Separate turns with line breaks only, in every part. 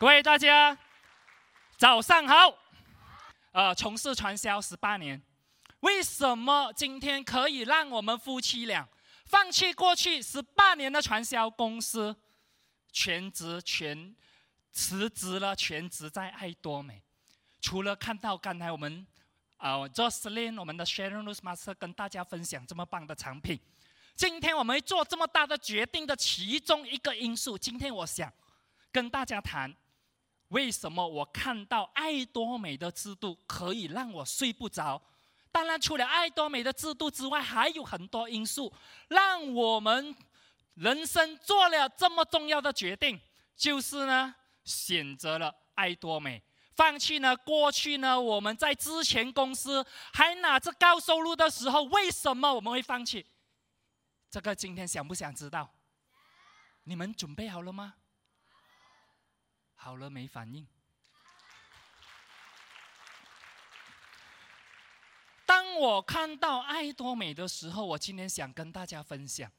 各位大家，早上好。呃，从事传销十八年，为什么今天可以让我们夫妻俩放弃过去十八年的传销公司，全职全辞职了，全职在爱多美？除了看到刚才我们呃 Jocelyn 我们的 Sharon Rose Master 跟大家分享这么棒的产品，今天我们做这么大的决定的其中一个因素，今天我想跟大家谈。为什么我看到爱多美的制度可以让我睡不着？当然，除了爱多美的制度之外，还有很多因素让我们人生做了这么重要的决定，就是呢，选择了爱多美，放弃呢过去呢我们在之前公司还拿着高收入的时候，为什么我们会放弃？这个今天想不想知道？你们准备好了吗？好了，没反应。当我看到爱多美的时候，我今天想跟大家分享，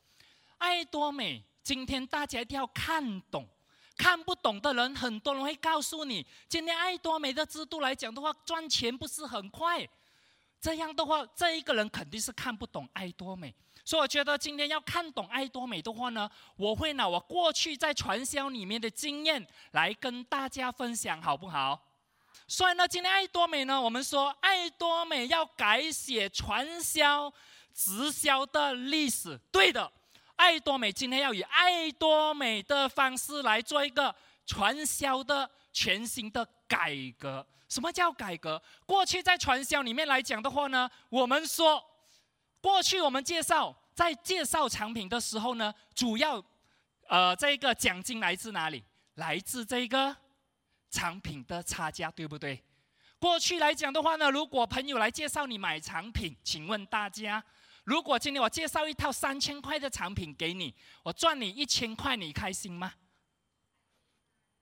爱多美今天大家一定要看懂，看不懂的人，很多人会告诉你，今天爱多美的制度来讲的话，赚钱不是很快。这样的话，这一个人肯定是看不懂爱多美。所以我觉得今天要看懂爱多美的话呢，我会拿我过去在传销里面的经验来跟大家分享，好不好？所以呢，今天爱多美呢，我们说爱多美要改写传销直销的历史。对的，爱多美今天要以爱多美的方式来做一个传销的全新的改革。什么叫改革？过去在传销里面来讲的话呢，我们说。过去我们介绍，在介绍产品的时候呢，主要，呃，这个奖金来自哪里？来自这个产品的差价，对不对？过去来讲的话呢，如果朋友来介绍你买产品，请问大家，如果今天我介绍一套三千块的产品给你，我赚你一千块，你开心吗？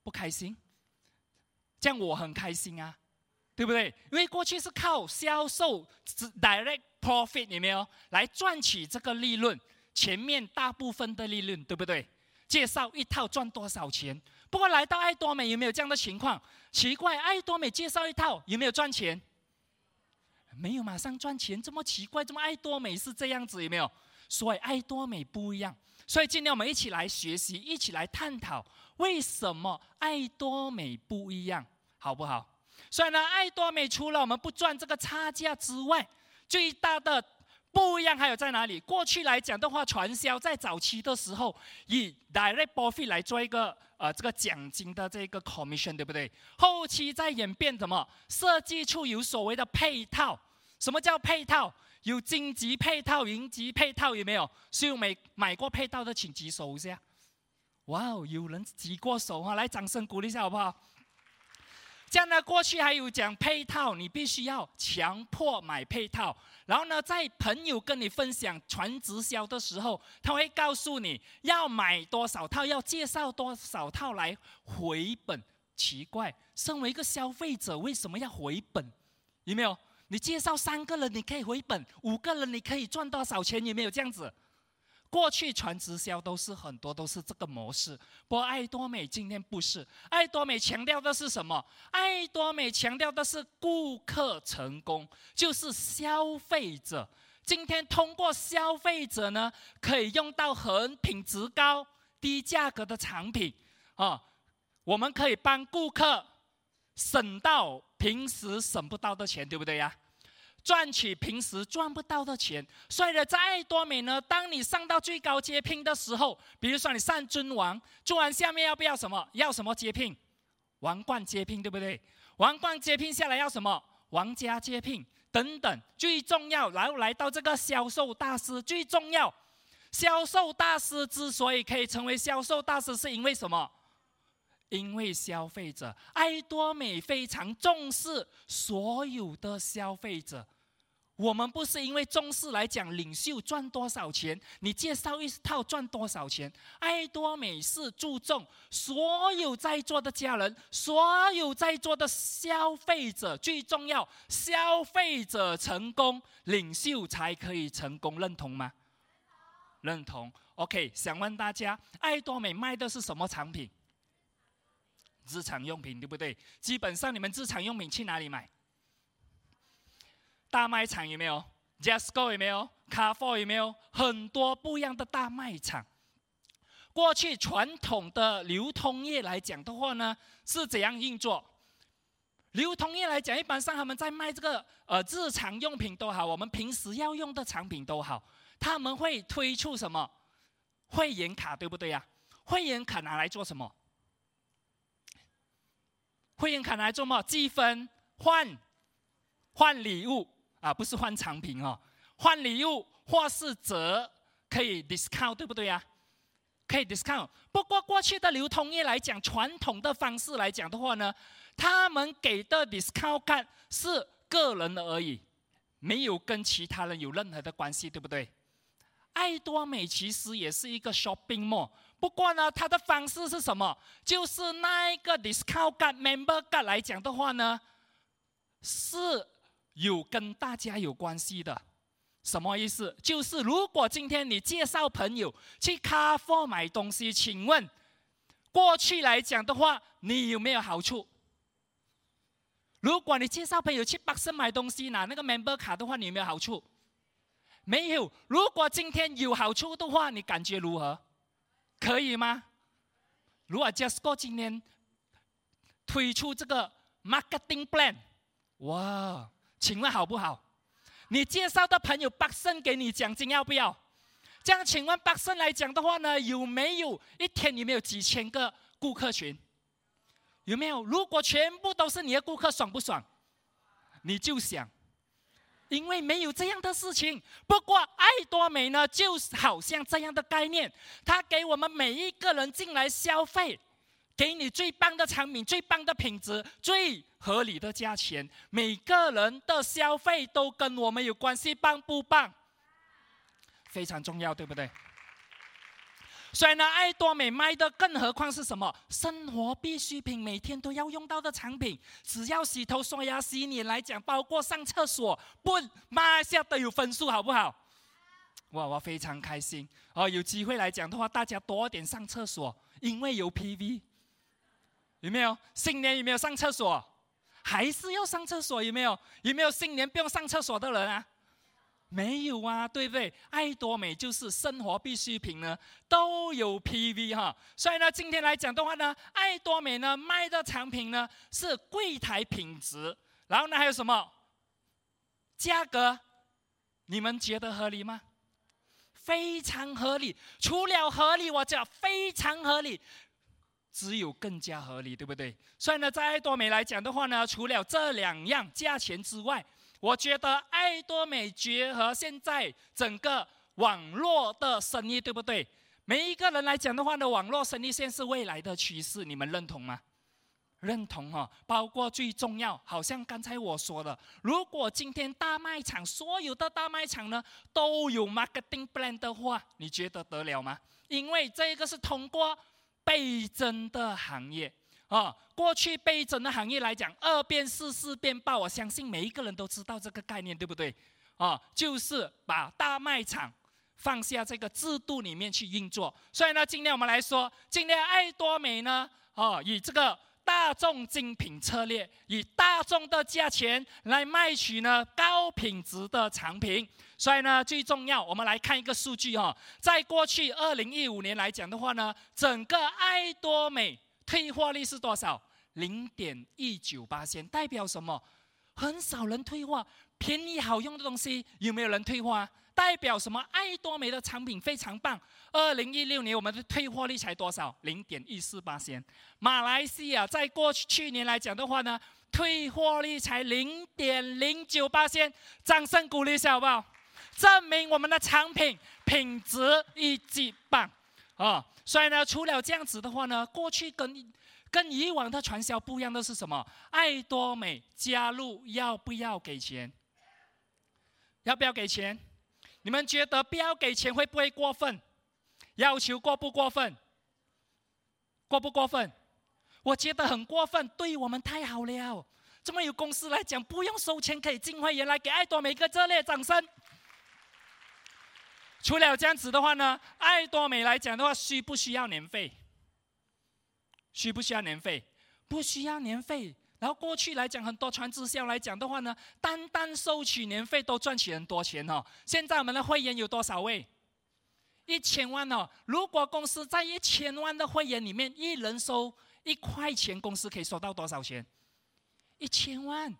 不开心？这样我很开心啊，对不对？因为过去是靠销售，direct。Profit 有没有来赚取这个利润？前面大部分的利润，对不对？介绍一套赚多少钱？不过来到爱多美有没有这样的情况？奇怪，爱多美介绍一套有没有赚钱？没有马上赚钱，这么奇怪，这么爱多美是这样子？有没有？所以爱多美不一样。所以今天我们一起来学习，一起来探讨为什么爱多美不一样，好不好？所以呢，爱多美除了我们不赚这个差价之外，最大的不一样还有在哪里？过去来讲的话，传销在早期的时候以 direct profit 来做一个呃这个奖金的这个 commission，对不对？后期在演变什么？设计出有所谓的配套。什么叫配套？有金级配套、银级配套，有没有？所以有没买过配套的，请举手一下。哇哦，有人举过手哈！来，掌声鼓励一下好不好？这样呢，过去还有讲配套，你必须要强迫买配套。然后呢，在朋友跟你分享传直销的时候，他会告诉你要买多少套，要介绍多少套来回本。奇怪，身为一个消费者，为什么要回本？有没有？你介绍三个人，你可以回本；五个人，你可以赚多少钱？有没有这样子？过去传直销都是很多都是这个模式，不过爱多美今天不是。爱多美强调的是什么？爱多美强调的是顾客成功，就是消费者今天通过消费者呢，可以用到很品质高、低价格的产品啊，我们可以帮顾客省到平时省不到的钱，对不对呀？赚取平时赚不到的钱，所以呢，在多美呢，当你上到最高阶聘的时候，比如说你上尊王，做完下面要不要什么？要什么阶聘？王冠阶聘，对不对？王冠阶聘下来要什么？王家阶聘等等。最重要，然后来到这个销售大师，最重要，销售大师之所以可以成为销售大师，是因为什么？因为消费者，爱多美非常重视所有的消费者。我们不是因为重视来讲领袖赚多少钱，你介绍一套赚多少钱。爱多美是注重所有在座的家人，所有在座的消费者，最重要，消费者成功，领袖才可以成功，认同吗？认同。OK，想问大家，爱多美卖的是什么产品？日常用品，对不对？基本上你们日常用品去哪里买？大卖场有没有？Jasco 有没有？Car For 有没有？很多不一样的大卖场。过去传统的流通业来讲的话呢，是怎样运作？流通业来讲，一般上他们在卖这个呃日常用品都好，我们平时要用的产品都好，他们会推出什么？会员卡，对不对呀？会员卡拿来做什么？会员卡拿来做什么？积分换换礼物啊，不是换产品哦，换礼物或是折可以 discount，对不对呀？可以 discount。不过过去的流通业来讲，传统的方式来讲的话呢，他们给的 discount 是个人的而已，没有跟其他人有任何的关系，对不对？爱多美其实也是一个 shopping mall，不过呢，它的方式是什么？就是那一个 discount、member card 来讲的话呢，是有跟大家有关系的。什么意思？就是如果今天你介绍朋友去 Carrefour 买东西，请问过去来讲的话，你有没有好处？如果你介绍朋友去百盛买东西拿那个 member 卡的话，你有没有好处？没有。如果今天有好处的话，你感觉如何？可以吗？如果 Jasco 今天推出这个 marketing plan，哇，请问好不好？你介绍的朋友百胜给你奖金要不要？这样请问百胜来讲的话呢，有没有一天你没有几千个顾客群？有没有？如果全部都是你的顾客，爽不爽？你就想。因为没有这样的事情。不过爱多美呢，就好像这样的概念，它给我们每一个人进来消费，给你最棒的产品、最棒的品质、最合理的价钱。每个人的消费都跟我们有关系，棒不棒？非常重要，对不对？所以呢，爱多美卖的，更何况是什么？生活必需品，每天都要用到的产品。只要洗头、刷牙、洗脸来讲，包括上厕所，不，马上都有分数，好不好？哇，我非常开心哦！有机会来讲的话，大家多点上厕所，因为有 PV。有没有？新年有没有上厕所？还是要上厕所？有没有？有没有新年不用上厕所的人啊？没有啊，对不对？爱多美就是生活必需品呢，都有 PV 哈。所以呢，今天来讲的话呢，爱多美呢卖的产品呢是柜台品质，然后呢还有什么？价格，你们觉得合理吗？非常合理。除了合理，我讲非常合理，只有更加合理，对不对？所以呢，在爱多美来讲的话呢，除了这两样价钱之外，我觉得爱多美结合现在整个网络的生意，对不对？每一个人来讲的话呢，网络生意现在是未来的趋势，你们认同吗？认同哈、包括最重要，好像刚才我说的，如果今天大卖场所有的大卖场呢都有 marketing plan 的话，你觉得得了吗？因为这个是通过倍增的行业。啊，过去倍增的行业来讲，二变四，四变八，我相信每一个人都知道这个概念，对不对？啊，就是把大卖场放下这个制度里面去运作。所以呢，今天我们来说，今天爱多美呢，啊，以这个大众精品策略，以大众的价钱来卖取呢高品质的产品。所以呢，最重要，我们来看一个数据哈，在过去二零一五年来讲的话呢，整个爱多美。退货率是多少？零点一九八仙，代表什么？很少人退货，便宜好用的东西有没有人退货啊？代表什么？爱多美的产品非常棒。二零一六年我们的退货率才多少？零点一四八仙。马来西亚在过去去年来讲的话呢，退货率才零点零九八仙。掌声鼓励一下好不好？证明我们的产品品质一级棒啊！所以呢，除了这样子的话呢，过去跟跟以往的传销不一样的是什么？爱多美加入要不要给钱？要不要给钱？你们觉得不要给钱会不会过分？要求过不过分？过不过分？我觉得很过分，对我们太好了。这么有公司来讲，不用收钱可以进会员，来给爱多美一个热烈掌声。除了这样子的话呢，爱多美来讲的话，需不需要年费？需不需要年费？不需要年费。然后过去来讲，很多传直销来讲的话呢，单单收取年费都赚取很多钱哦。现在我们的会员有多少位？一千万哦。如果公司在一千万的会员里面，一人收一块钱，公司可以收到多少钱？一千万。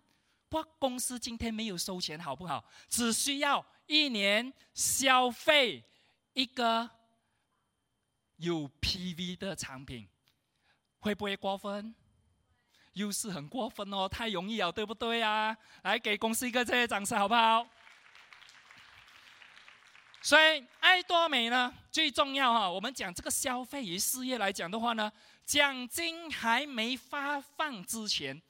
不公司今天没有收钱，好不好？只需要一年消费一个有 PV 的产品，会不会过分？又是很过分哦，太容易了，对不对啊？来给公司一个这些掌声，好不好？所以爱多美呢，最重要哈。我们讲这个消费与事业来讲的话呢，奖金还没发放之前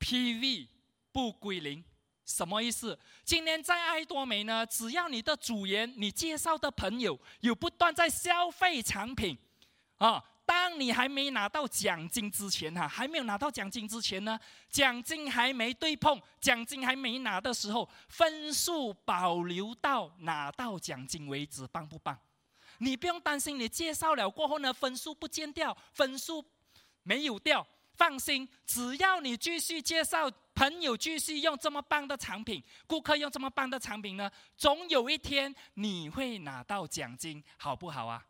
，PV 不归零，什么意思？今年在爱多美呢，只要你的组员、你介绍的朋友有不断在消费产品，啊。当你还没拿到奖金之前，哈，还没有拿到奖金之前呢，奖金还没对碰，奖金还没拿的时候，分数保留到拿到奖金为止，棒不棒？你不用担心，你介绍了过后呢，分数不见掉，分数没有掉，放心，只要你继续介绍朋友，继续用这么棒的产品，顾客用这么棒的产品呢，总有一天你会拿到奖金，好不好啊？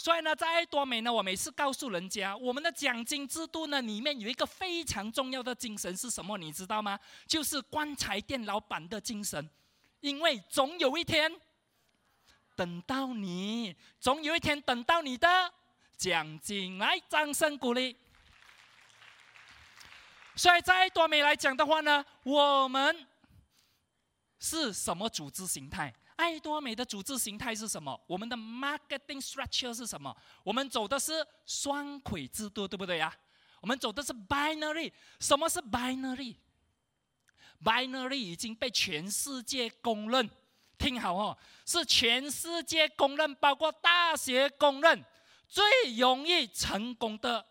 所以呢，在爱多美呢，我每次告诉人家，我们的奖金制度呢，里面有一个非常重要的精神是什么？你知道吗？就是棺材店老板的精神，因为总有一天，等到你，总有一天等到你的奖金，来，掌声鼓励。所以在爱多美来讲的话呢，我们是什么组织形态？爱多美的组织形态是什么？我们的 marketing structure 是什么？我们走的是双轨制度，对不对呀？我们走的是 binary。什么是 binary？binary 已经被全世界公认，听好哦，是全世界公认，包括大学公认最容易成功的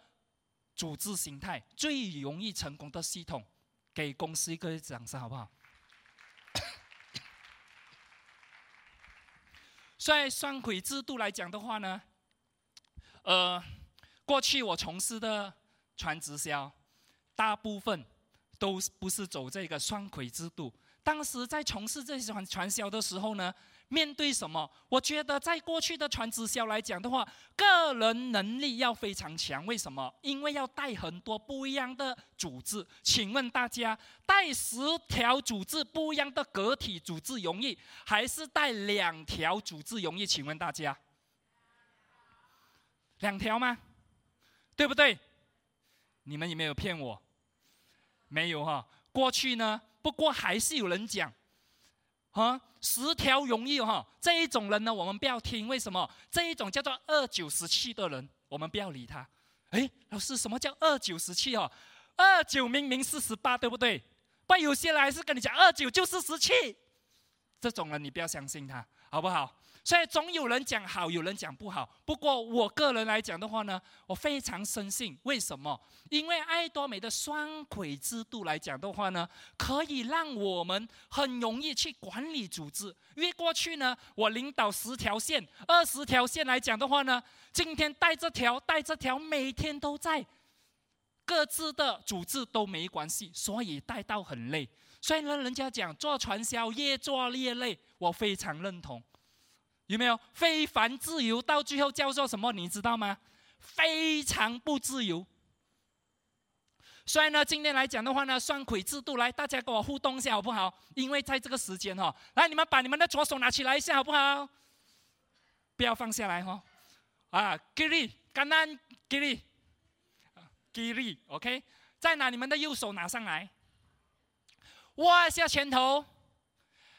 组织形态，最容易成功的系统。给公司一个掌声，好不好？在双轨制度来讲的话呢，呃，过去我从事的传直销，大部分都不是走这个双轨制度。当时在从事这些传传销的时候呢，面对什么？我觉得在过去的传直销来讲的话，个人能力要非常强。为什么？因为要带很多不一样的组织。请问大家，带十条组织不一样的个体组织容易，还是带两条组织容易？请问大家，两条吗？对不对？你们有没有骗我？没有哈。过去呢，不过还是有人讲。啊，十条容易哈，这一种人呢，我们不要听。为什么？这一种叫做二九十七的人，我们不要理他。哎，老师，什么叫二九十七哦？二九明明是十八，对不对？不，有些人还是跟你讲二九就是十七，这种人你不要相信他，好不好？所以总有人讲好，有人讲不好。不过我个人来讲的话呢，我非常深信。为什么？因为爱多美的双轨制度来讲的话呢，可以让我们很容易去管理组织。因为过去呢，我领导十条线、二十条线来讲的话呢，今天带这条、带这条，每天都在各自的组织都没关系，所以带到很累。所以呢，人家讲做传销越做越累，我非常认同。有没有非凡自由？到最后叫做什么？你知道吗？非常不自由。所以呢，今天来讲的话呢，双轨制度，来大家跟我互动一下好不好？因为在这个时间哈，来你们把你们的左手拿起来一下好不好？不要放下来哈。啊，给力，简单，给力，给力，OK。再拿你们的右手拿上来，握一下拳头。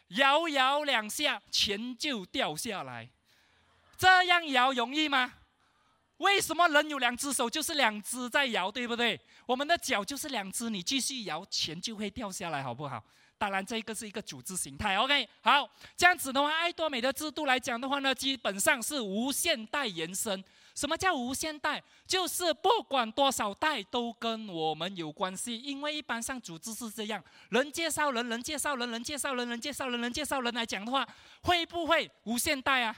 摇摇两下，钱就掉下来。这样摇容易吗？为什么人有两只手就是两只在摇，对不对？我们的脚就是两只，你继续摇，钱就会掉下来，好不好？当然，这个是一个组织形态。OK，好，这样子的话，爱多美的制度来讲的话呢，基本上是无限代延伸。什么叫无限代？就是不管多少代都跟我们有关系，因为一般像组织是这样：人介绍人，人介绍人，人介绍人，人介绍人，人介绍人来讲的话，会不会无限代啊？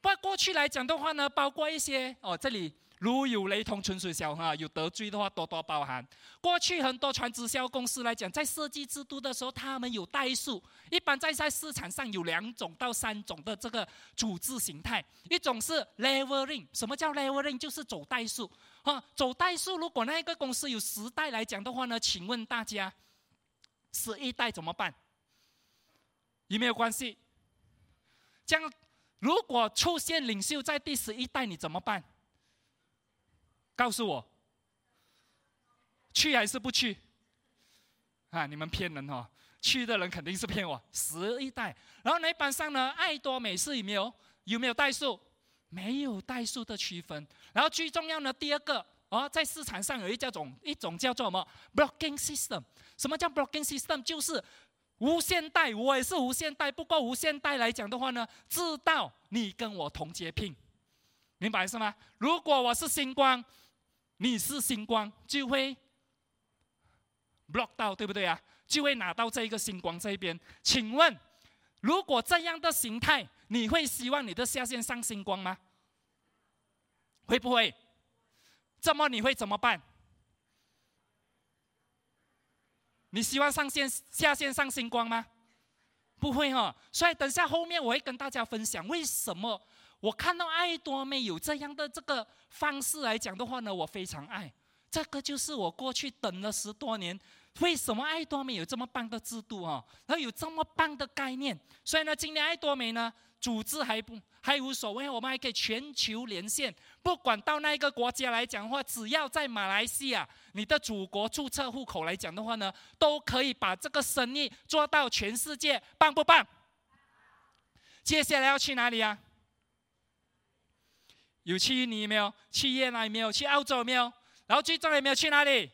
不过过去来讲的话呢，包括一些哦，这里如有雷同，纯属巧合，有得罪的话多多包涵。过去很多传直销公司来讲，在设计制度的时候，他们有代数，一般在在市场上有两种到三种的这个组织形态，一种是 leveling，什么叫 leveling？就是走代数啊，走代数。如果那一个公司有十代来讲的话呢，请问大家，十一代怎么办？有没有关系？这样，如果出现领袖在第十一代，你怎么办？告诉我，去还是不去？啊，你们骗人哦！去的人肯定是骗我。十一代，然后那一般上呢，爱多美是有没有？有没有代数？没有代数的区分。然后最重要的第二个，哦，在市场上有一叫种一种叫做什么？blocking system。什么叫 blocking system？就是。无限代，我也是无限代。不过无限代来讲的话呢，知道你跟我同阶聘，明白是吗？如果我是星光，你是星光，就会 block 到，对不对啊？就会拿到这一个星光这一边。请问，如果这样的形态，你会希望你的下线上星光吗？会不会？这么你会怎么办？你希望上线下线上星光吗？不会哈、哦，所以等下后面我会跟大家分享为什么我看到爱多美有这样的这个方式来讲的话呢，我非常爱。这个就是我过去等了十多年，为什么爱多美有这么棒的制度啊？然后有这么棒的概念，所以呢，今年爱多美呢。组织还不还无所谓，我们还可以全球连线，不管到那个国家来讲的话，只要在马来西亚你的祖国注册户口来讲的话呢，都可以把这个生意做到全世界，棒不棒？接下来要去哪里啊？有去印尼没有？去越南没有？去澳洲没有？然后最重要有没有去哪里？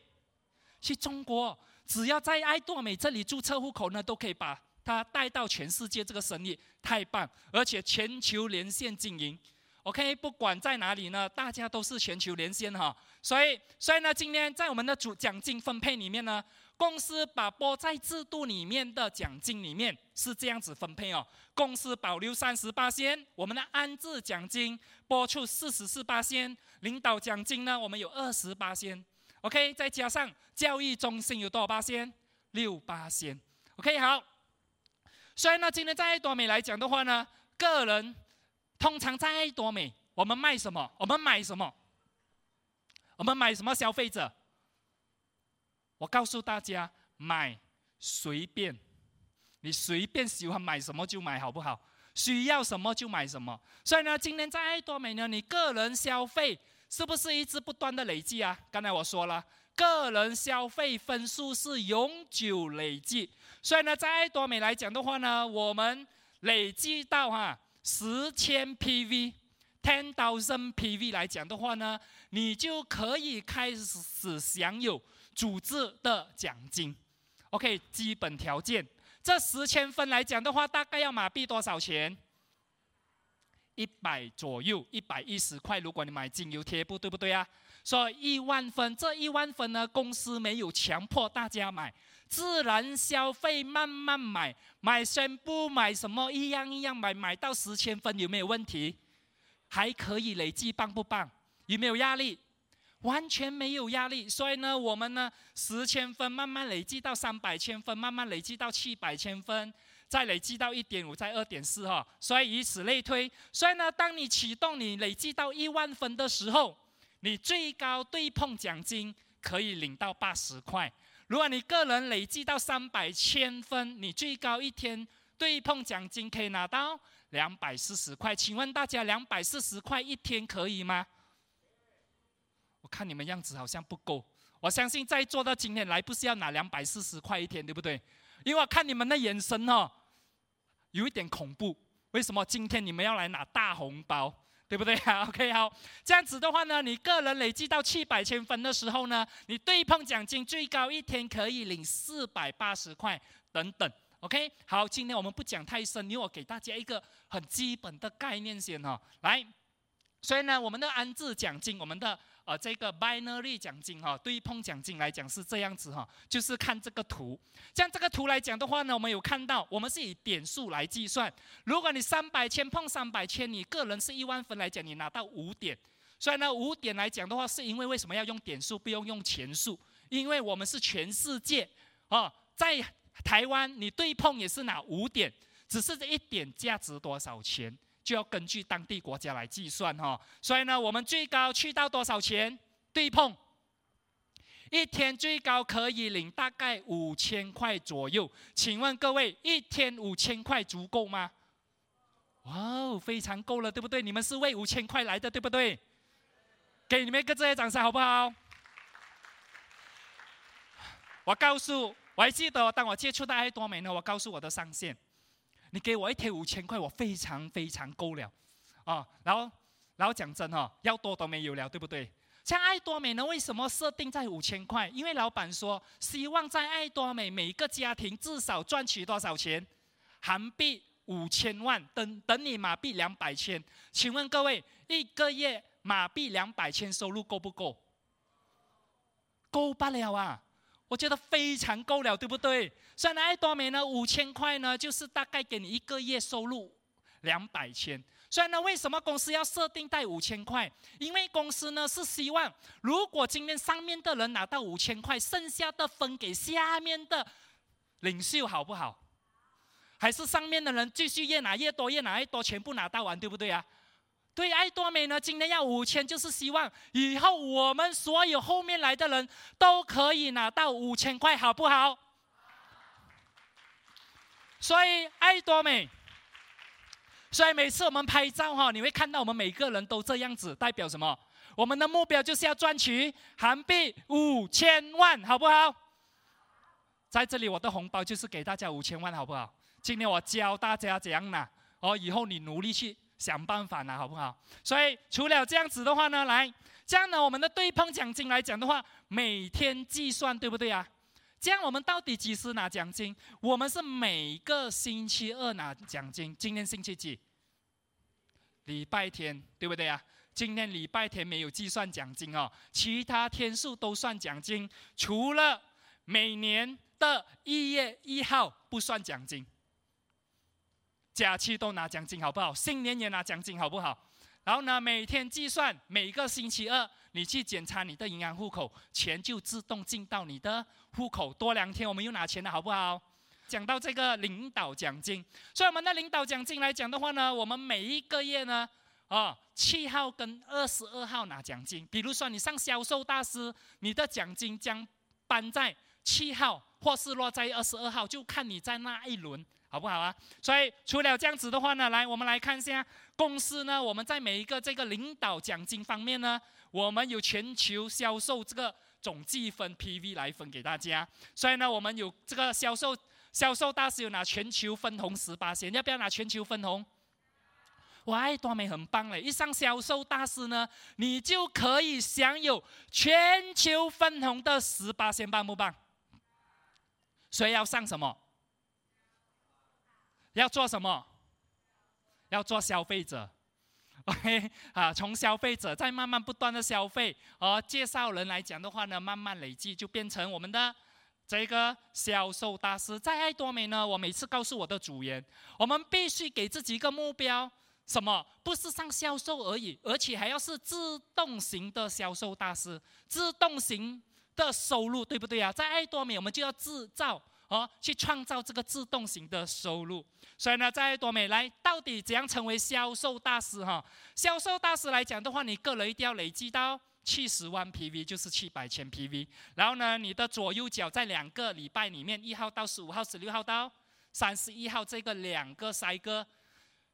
去中国，只要在爱多美这里注册户口呢，都可以把。它带到全世界这个生意太棒，而且全球连线经营，OK，不管在哪里呢，大家都是全球连线哈。所以，所以呢，今天在我们的主奖金分配里面呢，公司把拨在制度里面的奖金里面是这样子分配哦。公司保留三十八仙，我们的安置奖金拨出四十四八仙，领导奖金呢，我们有二十八仙，OK，再加上教育中心有多少八仙？六八仙，OK，好。所以呢，今天在爱多美来讲的话呢，个人通常在爱多美，我们卖什么？我们买什么？我们买什么？消费者，我告诉大家，买随便，你随便喜欢买什么就买，好不好？需要什么就买什么。所以呢，今天在爱多美呢，你个人消费是不是一直不断的累积啊？刚才我说了。个人消费分数是永久累计，所以呢，在爱多美来讲的话呢，我们累计到哈十千 PV，ten thousand PV 来讲的话呢，你就可以开始享有组织的奖金。OK，基本条件，这十千分来讲的话，大概要马币多少钱？一百左右，一百一十块。如果你买精油贴布，对不对啊？说一万分，这一万分呢，公司没有强迫大家买，自然消费，慢慢买，买宣布买什么一样一样买，买到十千分有没有问题？还可以累计，棒不棒？有没有压力？完全没有压力。所以呢，我们呢十千分慢慢累积到三百千分，慢慢累积到七百千分，再累积到一点五，再二点四哈。所以以此类推。所以呢，当你启动你累积到一万分的时候。你最高对碰奖金可以领到八十块。如果你个人累计到三百千分，你最高一天对碰奖金可以拿到两百四十块。请问大家，两百四十块一天可以吗？看你们样子好像不够。我相信在座的今天来不是要拿两百四十块一天，对不对？因为我看你们的眼神哦，有一点恐怖。为什么今天你们要来拿大红包？对不对啊？OK，好，这样子的话呢，你个人累计到七百千分的时候呢，你对碰奖金最高一天可以领四百八十块等等。OK，好，今天我们不讲太深，因为我给大家一个很基本的概念先哈。来，所以呢，我们的安置奖金，我们的。呃，这个 binary 奖金哈，对碰奖金来讲是这样子哈，就是看这个图。像这个图来讲的话呢，我们有看到，我们是以点数来计算。如果你三百千碰三百千，你个人是一万分来讲，你拿到五点。所以呢，五点来讲的话，是因为为什么要用点数，不用用钱数？因为我们是全世界哦，在台湾你对碰也是拿五点，只是这一点价值多少钱，就要根据当地国家来计算哈、所以呢，我们最高去到多少钱？对碰一天最高可以领大概五千块左右。请问各位，一天五千块足够吗？哇哦，非常够了，对不对？你们是为五千块来的，对不对？给你们一个热烈掌声，好不好？我告诉，我还记得当我接触到爱多美呢，我告诉我的上线，你给我一天五千块，我非常非常够了，啊，然后，然后讲真哈，要多都没有了，对不对？像爱多美呢，为什么设定在五千块？因为老板说，希望在爱多美每一个家庭至少赚取多少钱？韩币五千万，等等你马币两百千。请问各位，一个月？马币两百千收入够不够？够不了啊！我觉得非常够了，对不对？虽然爱多美呢，五千块呢，就是大概给你一个月收入两百千。所以呢，为什么公司要设定在五千块？因为公司呢是希望，如果今天上面的人拿到五千块，剩下的分给下面的领袖，好不好？还是上面的人继续越拿越多，越拿越多，全部拿到完，对不对啊？对，爱多美呢，今天要五千，就是希望以后我们所有后面来的人都可以拿到五千块，好不好？所以爱多美，所以每次我们拍照哈，你会看到我们每个人都这样子，代表什么？我们的目标就是要赚取韩币五千万，好不好？在这里，我的红包就是给大家五千万，好不好？今天我教大家怎样拿，哦，以后你努力去。想办法拿，好不好？所以除了这样子的话呢，来这样呢，我们的对碰奖金来讲的话，每天计算，对不对啊？这样我们到底几时拿奖金？我们是每个星期二拿奖金。今天星期几？礼拜天，对不对啊？今天礼拜天没有计算奖金哦，其他天数都算奖金，除了每年的一月一号不算奖金。假期都拿奖金好不好？新年也拿奖金好不好？然后呢，每天计算，每个星期二你去检查你的银行户口，钱就自动进到你的户口。多两天我们又拿钱了，好不好？讲到这个领导奖金，所以我们的领导奖金来讲的话呢，我们每一个月呢，啊，七号跟二十二号拿奖金。比如说你上销售大师，你的奖金将颁在七号，或是落在二十二号，就看你在那一轮。好不好啊？所以除了这样子的话呢，来我们来看一下公司呢，我们在每一个这个领导奖金方面呢，我们有全球销售这个总计分 PV 来分给大家。所以呢，我们有这个销售销售大师有拿全球分红十八仙，要不要拿全球分红？哇，多美很棒嘞！一上销售大师呢，你就可以享有全球分红的十八仙，棒不棒？所以要上什么？要做什么？要做消费者，OK 啊？从消费者再慢慢不断的消费，而介绍人来讲的话呢，慢慢累积就变成我们的这个销售大师。在爱多美呢，我每次告诉我的组员，我们必须给自己一个目标，什么？不是上销售而已，而且还要是自动型的销售大师，自动型的收入，对不对啊？在爱多美，我们就要制造。哦，去创造这个自动型的收入。所以呢，在多美来，到底怎样成为销售大师？哈，销售大师来讲的话，你个人一定要累积到七十万 PV，就是七百千 PV。然后呢，你的左右脚在两个礼拜里面，一号到十五号、十六号到三十一号这个两个赛哥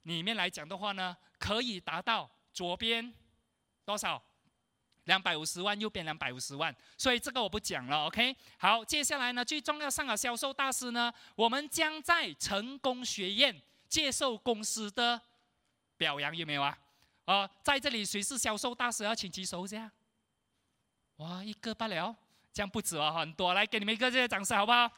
里面来讲的话呢，可以达到左边多少？两百五十万，右边两百五十万，所以这个我不讲了，OK？好，接下来呢，最重要上了销售大师呢，我们将在成功学院接受公司的表扬，有没有啊？啊、在这里谁是销售大师？要请举手一下。哇，一个罢了，这样不止啊，很多，来给你们一个热烈掌声，好不好？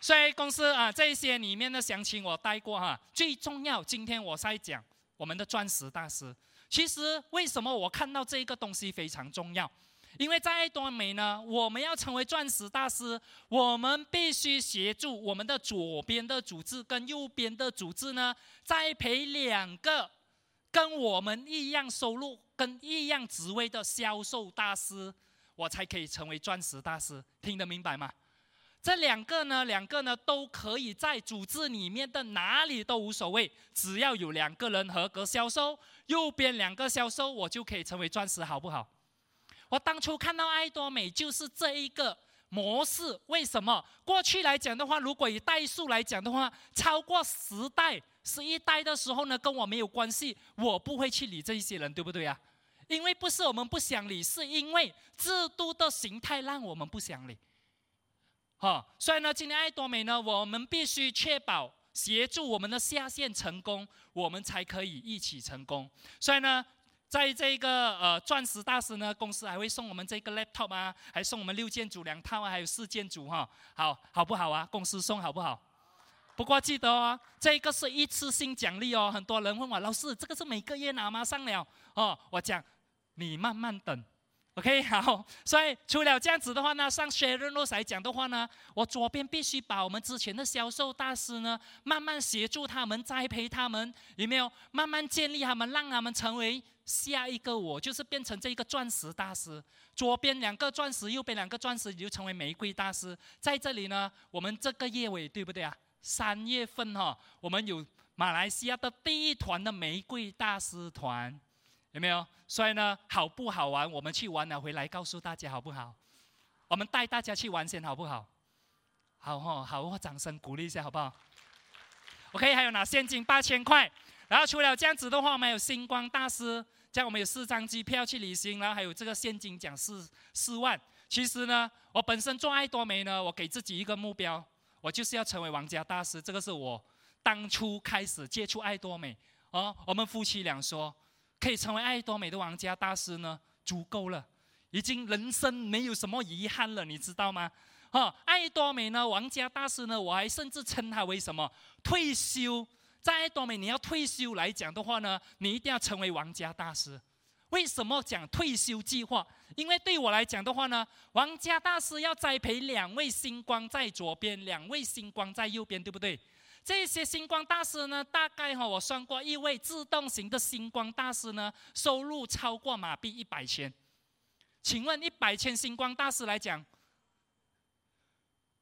所以公司啊，这些里面的详情我带过哈，最重要，今天我在讲我们的钻石大师。其实为什么我看到这个东西非常重要？因为在多美呢，我们要成为钻石大师，我们必须协助我们的左边的组织跟右边的组织呢，栽培两个跟我们一样收入、跟一样职位的销售大师，我才可以成为钻石大师。听得明白吗？这两个呢，两个呢都可以在组织里面的哪里都无所谓，只要有两个人合格销售，右边两个销售，我就可以成为钻石，好不好？我当初看到爱多美就是这一个模式。为什么？过去来讲的话，如果以代数来讲的话，超过十代、十一代的时候呢，跟我没有关系，我不会去理这一些人，对不对呀？因为不是我们不想理，是因为制度的形态让我们不想理。好，所以呢，今天爱多美呢，我们必须确保协助我们的下线成功，我们才可以一起成功。所以呢，在这个呃钻石大师呢，公司还会送我们这个 laptop 啊，还送我们六件组两套啊，还有四件组哈，好好不好啊？公司送好不好？不过记得哦，这个是一次性奖励哦。很多人问我，老师，这个是每个月拿吗？上了哦，我讲你慢慢等。OK，好，所以除了这样子的话呢，上 Sharon Rose 来讲的话呢，我左边必须把我们之前的销售大师呢，慢慢协助他们，栽培他们，有没有？慢慢建立他们，让他们成为下一个我，就是变成这一个钻石大师。左边两个钻石，右边两个钻石，你就成为玫瑰大师。在这里呢，我们这个月尾对不对啊？三月份哈、哦，我们有马来西亚的第一团的玫瑰大师团。有没有？所以呢，好不好玩？我们去玩了回来告诉大家好不好？我们带大家去玩先好不好？好哈，好，我掌声鼓励一下好不好？OK，还有拿现金八千块。然后除了这样子的话，我们还有星光大师，这样我们有四张机票去旅行，然后还有这个现金奖四四万。其实呢，我本身做爱多美呢，我给自己一个目标，我就是要成为王家大师。这个是我当初开始接触爱多美哦，我们夫妻俩说。可以成为爱多美的王家大师呢，足够了，已经人生没有什么遗憾了，你知道吗？哈，爱多美呢，王家大师呢，我还甚至称他为什么？退休，在爱多美你要退休来讲的话呢，你一定要成为王家大师。为什么讲退休计划？因为对我来讲的话呢，王家大师要栽培两位星光在左边，两位星光在右边，对不对？这些星光大师呢，大概哈，我算过一位自动型的星光大师呢，收入超过马币一百千。请问一百千星光大师来讲，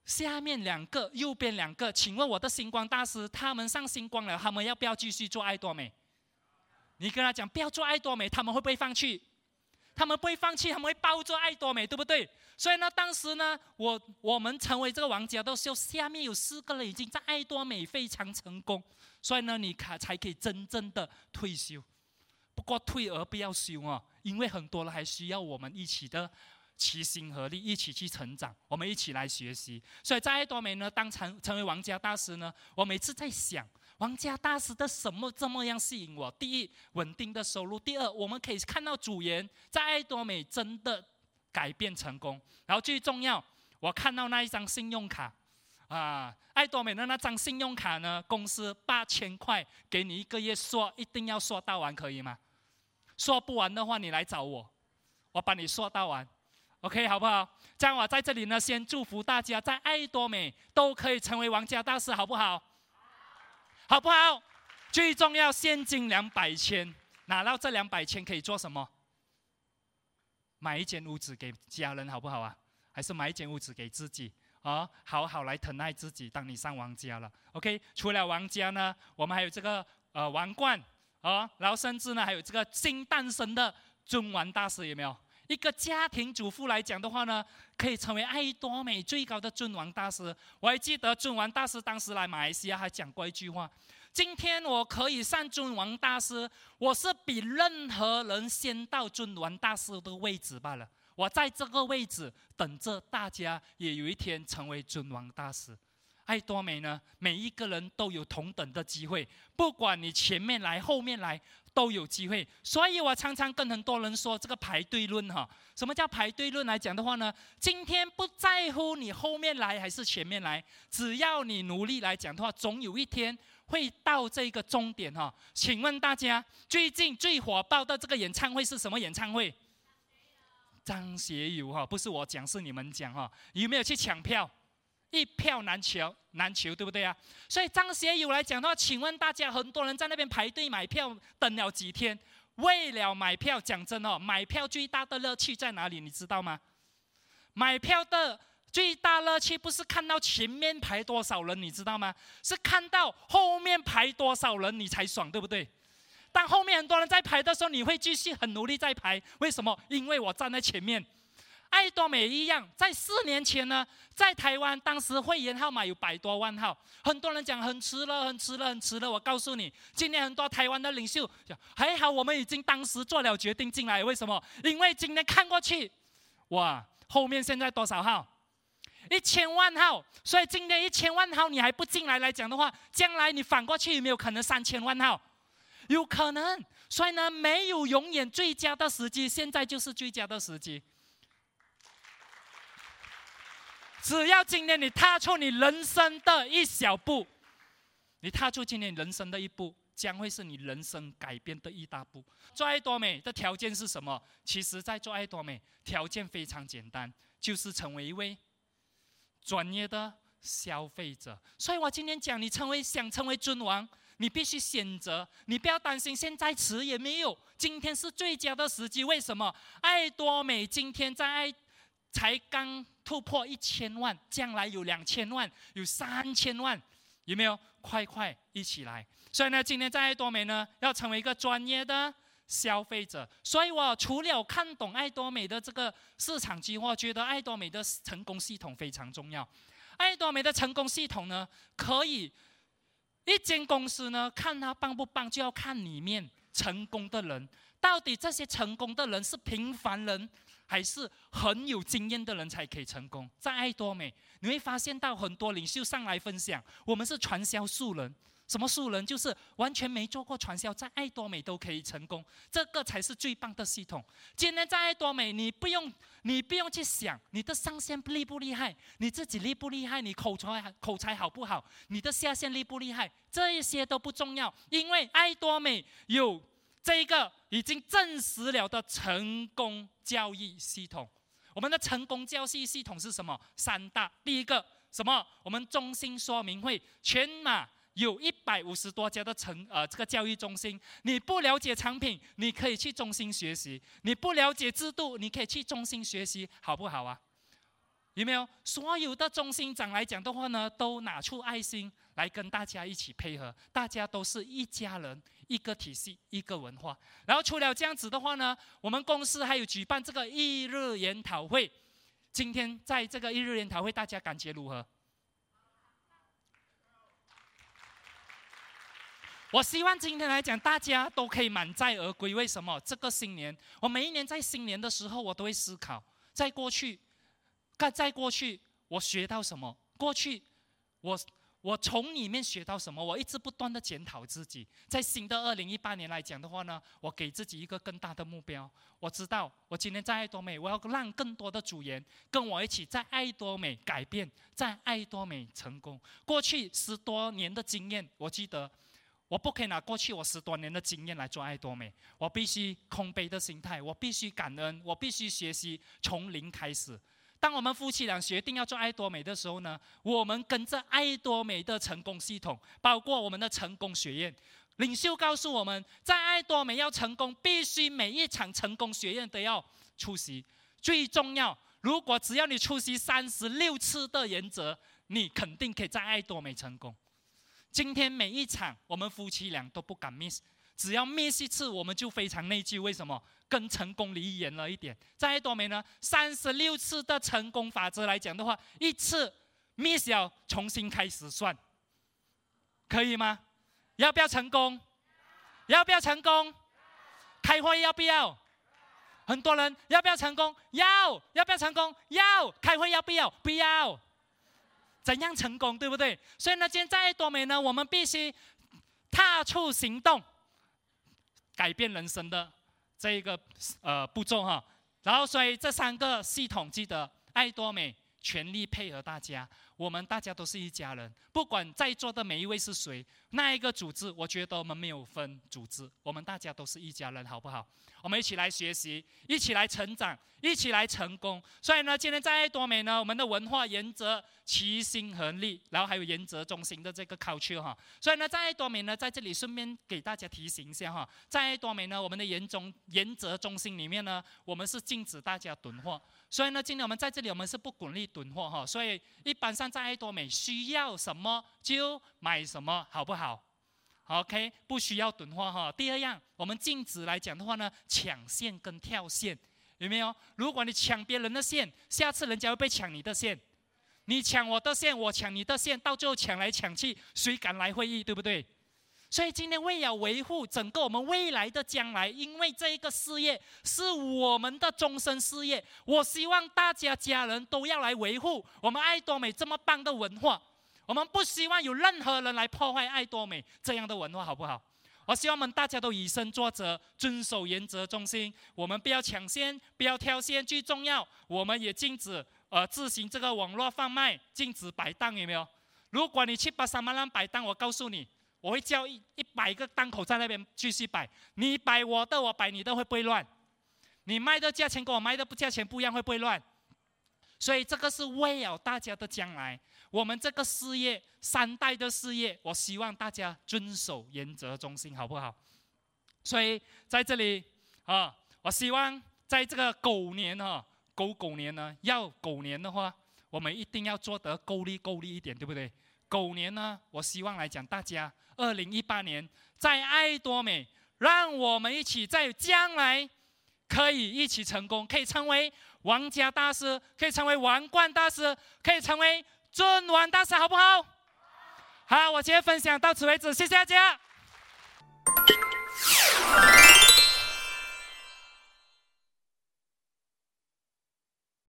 下面两个，右边两个，请问我的星光大师，他们上星光了，他们要不要继续做爱多美？你跟他讲不要做爱多美，他们会不会放弃？他们不会放弃，他们会抱着爱多美，对不对？所以呢，当时呢，我我们成为这个王家的时候，下面有四个人已经在爱多美非常成功，所以呢，你看才可以真正的退休。不过退而不要休啊，因为很多人还需要我们一起的齐心合力，一起去成长，我们一起来学习。所以在爱多美呢，当成成为王家大师呢，我每次在想。王家大师的什么这么样吸引我？第一，稳定的收入；第二，我们可以看到主人在爱多美真的改变成功。然后最重要，我看到那一张信用卡，啊，爱多美的那张信用卡呢，公司八千块给你一个月刷，一定要刷到完，可以吗？刷不完的话，你来找我，我帮你刷到完，OK，好不好？这样我在这里呢，先祝福大家在爱多美都可以成为王家大师，好不好？好不好？最重要，现金两百千，拿到这两百千可以做什么？买一间屋子给家人，好不好啊？还是买一间屋子给自己啊？好好来疼爱自己。当你上王家了，OK？除了王家呢，我们还有这个呃王冠啊，然后甚至呢还有这个新诞生的尊王大师，有没有？一个家庭主妇来讲的话呢，可以成为爱多美最高的尊王大师。我还记得尊王大师当时来马来西亚还讲过一句话：“今天我可以上尊王大师，我是比任何人先到尊王大师的位置罢了。我在这个位置等着大家，也有一天成为尊王大师。”爱多美呢，每一个人都有同等的机会，不管你前面来后面来。都有机会，所以我常常跟很多人说这个排队论哈。什么叫排队论来讲的话呢？今天不在乎你后面来还是前面来，只要你努力来讲的话，总有一天会到这个终点哈。请问大家，最近最火爆的这个演唱会是什么演唱会？张学友哈，不是我讲，是你们讲哈。有没有去抢票？一票难求，难求，对不对啊？所以张学友来讲的话，请问大家，很多人在那边排队买票，等了几天，为了买票，讲真哦，买票最大的乐趣在哪里？你知道吗？买票的最大乐趣不是看到前面排多少人，你知道吗？是看到后面排多少人，你才爽，对不对？当后面很多人在排的时候，你会继续很努力在排。为什么？因为我站在前面。爱多美一样，在四年前呢，在台湾当时会员号码有百多万号，很多人讲很迟了，很迟了，很迟了。我告诉你，今天很多台湾的领袖讲，还好我们已经当时做了决定进来。为什么？因为今天看过去，哇，后面现在多少号？一千万号。所以今天一千万号你还不进来来讲的话，将来你反过去有没有可能三千万号？有可能。所以呢，没有永远最佳的时机，现在就是最佳的时机。只要今天你踏出你人生的一小步，你踏出今天人生的一步，将会是你人生改变的一大步。做爱多美的条件是什么？其实，在做爱多美，条件非常简单，就是成为一位专业的消费者。所以我今天讲，你成为想成为尊王，你必须选择，你不要担心现在迟也没有，今天是最佳的时机。为什么？爱多美今天在爱。才刚突破一千万，将来有两千万，有三千万，有没有？快快一起来！所以呢，今天在爱多美呢，要成为一个专业的消费者。所以我除了看懂爱多美的这个市场机会，觉得爱多美的成功系统非常重要。爱多美的成功系统呢，可以一间公司呢，看它棒不棒，就要看里面成功的人，到底这些成功的人是平凡人，还是很有经验的人才可以成功。在爱多美，你会发现到很多领袖上来分享，我们是传销素人。什么素人？就是完全没做过传销，在爱多美都可以成功。这个才是最棒的系统。今天在爱多美，你不用，你不用去想你的上线厉不厉害，你自己厉不厉害，你口才口才好不好，你的下线厉不厉害，这一些都不重要，因为爱多美有。这一个已经证实了的成功教育系统，我们的成功教育系统是什么？三大，第一个什么？我们中心说明会，全马有一百五十多家的成呃这个教育中心，你不了解产品，你可以去中心学习；你不了解制度，你可以去中心学习，好不好啊？有没有？所有的中心长来讲的话呢，都拿出爱心来跟大家一起配合，大家都是一家人。一个体系，一个文化。然后除了这样子的话呢，我们公司还有举办这个一日研讨会。今天在这个一日研讨会，大家感觉如何？我希望今天来讲，大家都可以满载而归。为什么？这个新年，我每一年在新年的时候，我都会思考，在过去，在过去我学到什么？过去我。我从里面学到什么？我一直不断的检讨自己。在新的二零一八年来讲的话呢，我给自己一个更大的目标。我知道，我今天在爱多美，我要让更多的组员跟我一起在爱多美改变，在爱多美成功。过去十多年的经验，我记得，我不可以拿过去我十多年的经验来做爱多美。我必须空杯的心态，我必须感恩，我必须学习从零开始。当我们夫妻俩决定要做爱多美的时候呢，我们跟着爱多美的成功系统，包括我们的成功学院，领袖告诉我们，在爱多美要成功，必须每一场成功学院都要出席。最重要，如果只要你出席三十六次的原则，你肯定可以在爱多美成功。今天每一场，我们夫妻俩都不敢 miss。只要 miss 一次，我们就非常内疚。为什么？跟成功离远了一点。在多美呢，三十六次的成功法则来讲的话，一次 miss 要重新开始算，可以吗？要不要成功？要不要成功？开会要不要？很多人要不要成功？要。要不要成功？要。开会要不要？不要。怎样成功？对不对？所以呢，今天在多美呢，我们必须踏出行动。改变人生的这一个呃步骤哈，然后所以这三个系统记得爱多美全力配合大家，我们大家都是一家人，不管在座的每一位是谁，那一个组织，我觉得我们没有分组织，我们大家都是一家人，好不好？我们一起来学习，一起来成长，一起来成功。所以呢，今天在爱多美呢，我们的文化原则齐心合力，然后还有原则中心的这个 culture 哈。所以呢，在爱多美呢，在这里顺便给大家提醒一下哈，在爱多美呢，我们的原中原则中心里面呢，我们是禁止大家囤货。所以呢，今天我们在这里，我们是不鼓励囤货哈。所以一般上在爱多美需要什么就买什么，好不好？OK，不需要囤货哈。第二样，我们禁止来讲的话呢，抢线跟跳线，有没有？如果你抢别人的线，下次人家会被抢你的线。你抢我的线，我抢你的线，到最后抢来抢去，谁敢来会议，对不对？所以今天为了维护整个我们未来的将来，因为这一个事业是我们的终身事业，我希望大家家人都要来维护我们爱多美这么棒的文化。我们不希望有任何人来破坏爱多美这样的文化，好不好？我希望我们大家都以身作则，遵守原则中心。我们不要抢先，不要挑先，最重要，我们也禁止呃自行这个网络贩卖，禁止摆档，有没有？如果你去巴沙马兰摆档，我告诉你，我会叫一一百个档口在那边继续摆，你摆我的，我摆你的，会不会乱？你卖的价钱跟我卖的不价钱不一样，会不会乱？所以这个是为了大家的将来。我们这个事业，三代的事业，我希望大家遵守原则中心，好不好？所以在这里啊，我希望在这个狗年哈，狗狗年呢，要狗年的话，我们一定要做得够力够力一点，对不对？狗年呢，我希望来讲，大家二零一八年在爱多美，让我们一起在将来可以一起成功，可以成为王家大师，可以成为王冠大师，可以成为。尊王大师好不好？好，我今天分享到此为止，谢谢大家。